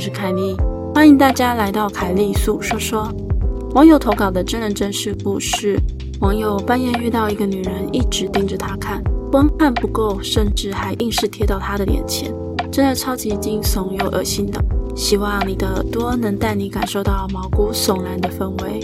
是凯莉，欢迎大家来到凯莉诉说说。网友投稿的真人真事故事：网友半夜遇到一个女人，一直盯着她看，光看不够，甚至还硬是贴到她的脸前，真的超级惊悚又恶心的。希望你的耳朵能带你感受到毛骨悚然的氛围。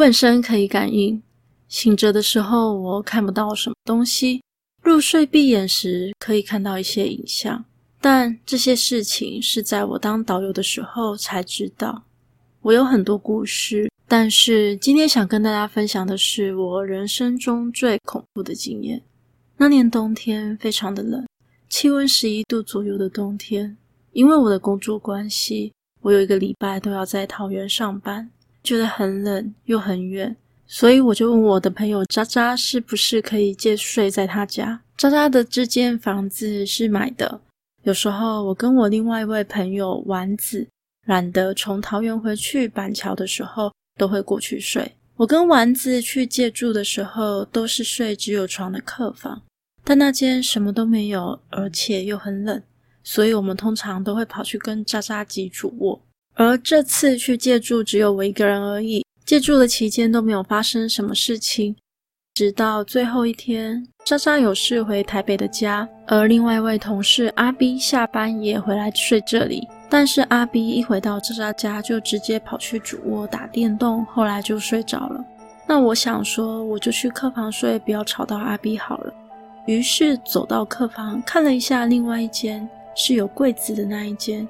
本身可以感应，醒着的时候我看不到什么东西，入睡闭眼时可以看到一些影像，但这些事情是在我当导游的时候才知道。我有很多故事，但是今天想跟大家分享的是我人生中最恐怖的经验。那年冬天非常的冷，气温十一度左右的冬天，因为我的工作关系，我有一个礼拜都要在桃园上班。觉得很冷又很远，所以我就问我的朋友渣渣是不是可以借睡在他家。渣渣的这间房子是买的，有时候我跟我另外一位朋友丸子懒得从桃园回去板桥的时候，都会过去睡。我跟丸子去借住的时候，都是睡只有床的客房，但那间什么都没有，而且又很冷，所以我们通常都会跑去跟渣渣挤主卧。而这次去借住只有我一个人而已，借住的期间都没有发生什么事情，直到最后一天，渣渣有事回台北的家，而另外一位同事阿 B 下班也回来睡这里，但是阿 B 一回到渣渣家就直接跑去主卧打电动，后来就睡着了。那我想说，我就去客房睡，不要吵到阿 B 好了。于是走到客房看了一下另外一间是有柜子的那一间。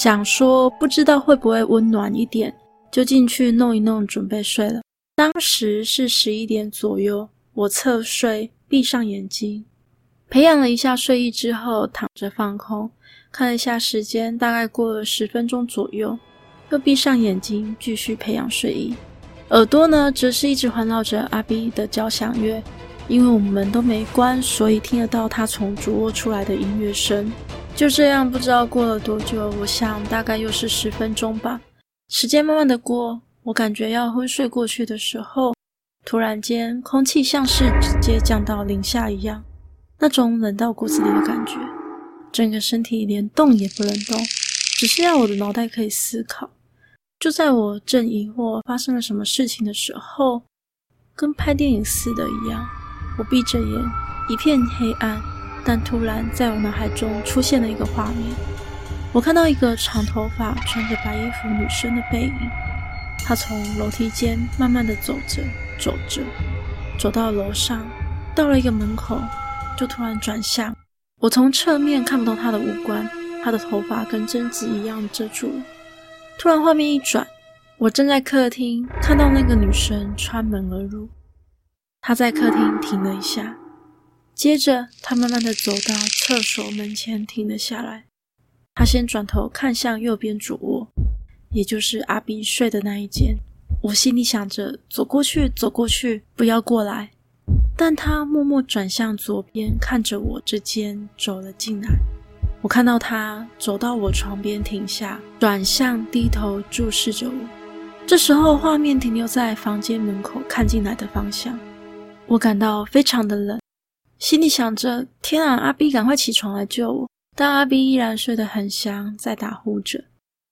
想说不知道会不会温暖一点，就进去弄一弄，准备睡了。当时是十一点左右，我侧睡，闭上眼睛，培养了一下睡意之后，躺着放空，看了一下时间，大概过了十分钟左右，又闭上眼睛，继续培养睡意。耳朵呢，则是一直环绕着阿 B 的交响乐，因为我们门都没关，所以听得到他从主卧出来的音乐声。就这样，不知道过了多久，我想大概又是十分钟吧。时间慢慢的过，我感觉要昏睡过去的时候，突然间空气像是直接降到零下一样，那种冷到骨子里的感觉，整个身体连动也不能动，只是要我的脑袋可以思考。就在我正疑惑发生了什么事情的时候，跟拍电影似的一样，我闭着眼，一片黑暗。但突然，在我脑海中出现了一个画面，我看到一个长头发、穿着白衣服女生的背影，她从楼梯间慢慢的走着，走着，走到楼上，到了一个门口，就突然转向。我从侧面看不到她的五官，她的头发跟贞子一样遮住了。突然画面一转，我正在客厅，看到那个女生穿门而入，她在客厅停了一下。接着，他慢慢的走到厕所门前，停了下来。他先转头看向右边主卧，也就是阿斌睡的那一间。我心里想着，走过去，走过去，不要过来。但他默默转向左边，看着我这间走了进来。我看到他走到我床边停下，转向低头注视着我。这时候，画面停留在房间门口看进来的方向。我感到非常的冷。心里想着：“天啊，阿 B，赶快起床来救我！”但阿 B 依然睡得很香，在打呼着。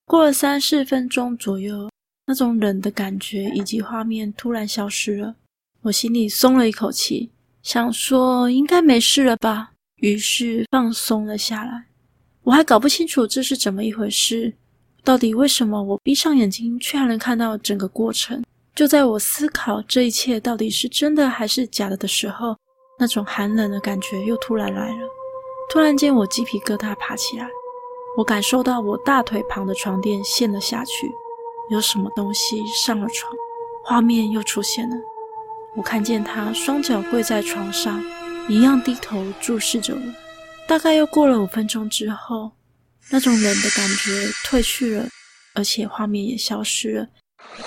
过了三四分钟左右，那种冷的感觉以及画面突然消失了。我心里松了一口气，想说应该没事了吧，于是放松了下来。我还搞不清楚这是怎么一回事，到底为什么我闭上眼睛却还能看到整个过程？就在我思考这一切到底是真的还是假的的时候，那种寒冷的感觉又突然来了，突然间我鸡皮疙瘩爬起来，我感受到我大腿旁的床垫陷了下去，有什么东西上了床，画面又出现了，我看见他双脚跪在床上，一样低头注视着我。大概又过了五分钟之后，那种冷的感觉褪去了，而且画面也消失了，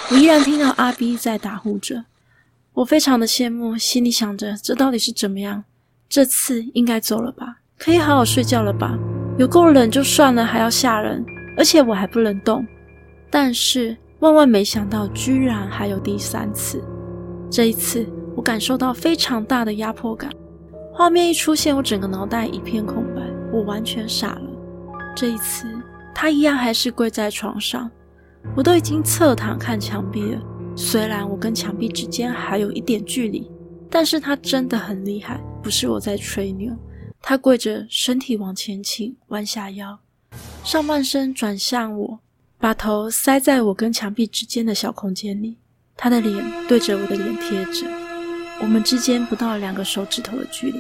我依然听到阿 B 在打呼着。我非常的羡慕，心里想着这到底是怎么样？这次应该走了吧，可以好好睡觉了吧？有够冷就算了，还要吓人，而且我还不能动。但是万万没想到，居然还有第三次。这一次，我感受到非常大的压迫感。画面一出现，我整个脑袋一片空白，我完全傻了。这一次，他一样还是跪在床上，我都已经侧躺看墙壁了。虽然我跟墙壁之间还有一点距离，但是他真的很厉害，不是我在吹牛。他跪着，身体往前倾，弯下腰，上半身转向我，把头塞在我跟墙壁之间的小空间里。他的脸对着我的脸贴着，我们之间不到两个手指头的距离，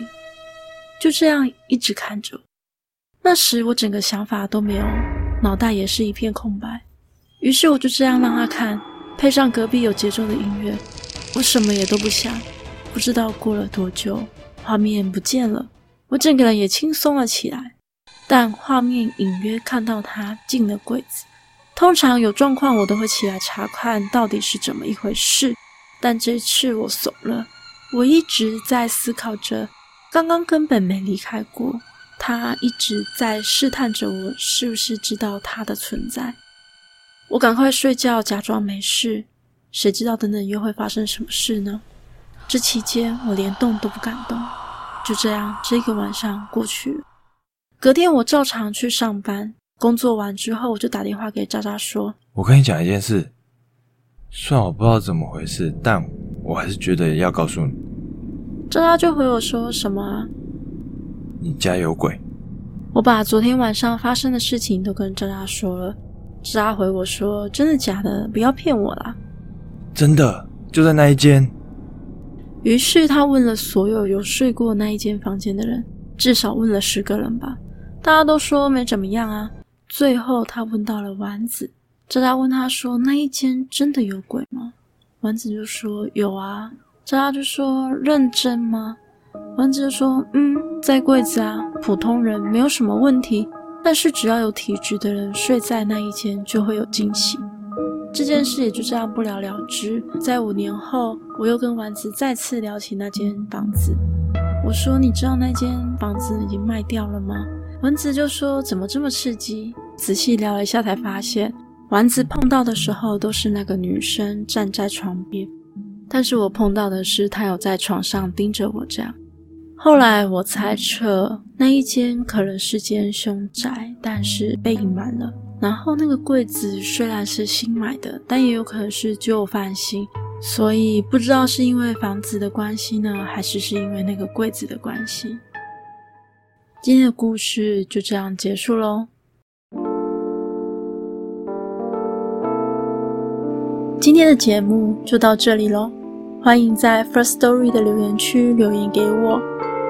就这样一直看着。那时我整个想法都没有，脑袋也是一片空白。于是我就这样让他看，配上隔壁有节奏的音乐，我什么也都不想。不知道过了多久，画面不见了。我整个人也轻松了起来，但画面隐约看到他进了柜子。通常有状况，我都会起来查看到底是怎么一回事。但这次我怂了，我一直在思考着，刚刚根本没离开过。他一直在试探着我是不是知道他的存在。我赶快睡觉，假装没事。谁知道等等又会发生什么事呢？这期间我连动都不敢动。就这样，这个晚上过去了。隔天我照常去上班，工作完之后，我就打电话给渣渣说：“我跟你讲一件事，虽然我不知道怎么回事，但我还是觉得要告诉你。”渣渣就回我说什么啊？你家有鬼。我把昨天晚上发生的事情都跟渣渣说了。渣渣回我说：“真的假的？不要骗我啦！”真的，就在那一间。于是他问了所有有睡过那一间房间的人，至少问了十个人吧。大家都说没怎么样啊。最后他问到了丸子，渣渣问他说：“那一间真的有鬼吗？”丸子就说：“有啊。”渣渣就说：“认真吗？”丸子就说：“嗯，在柜子啊，普通人没有什么问题，但是只要有体质的人睡在那一间，就会有惊喜。”这件事也就这样不了了之。在五年后，我又跟丸子再次聊起那间房子。我说：“你知道那间房子已经卖掉了吗？”丸子就说：“怎么这么刺激？”仔细聊了一下，才发现丸子碰到的时候都是那个女生站在床边，但是我碰到的是她有在床上盯着我这样。后来我猜测，那一间可能是间凶宅，但是被隐瞒了。然后那个柜子虽然是新买的，但也有可能是旧翻新，所以不知道是因为房子的关系呢，还是是因为那个柜子的关系。今天的故事就这样结束喽。今天的节目就到这里喽，欢迎在 First Story 的留言区留言给我，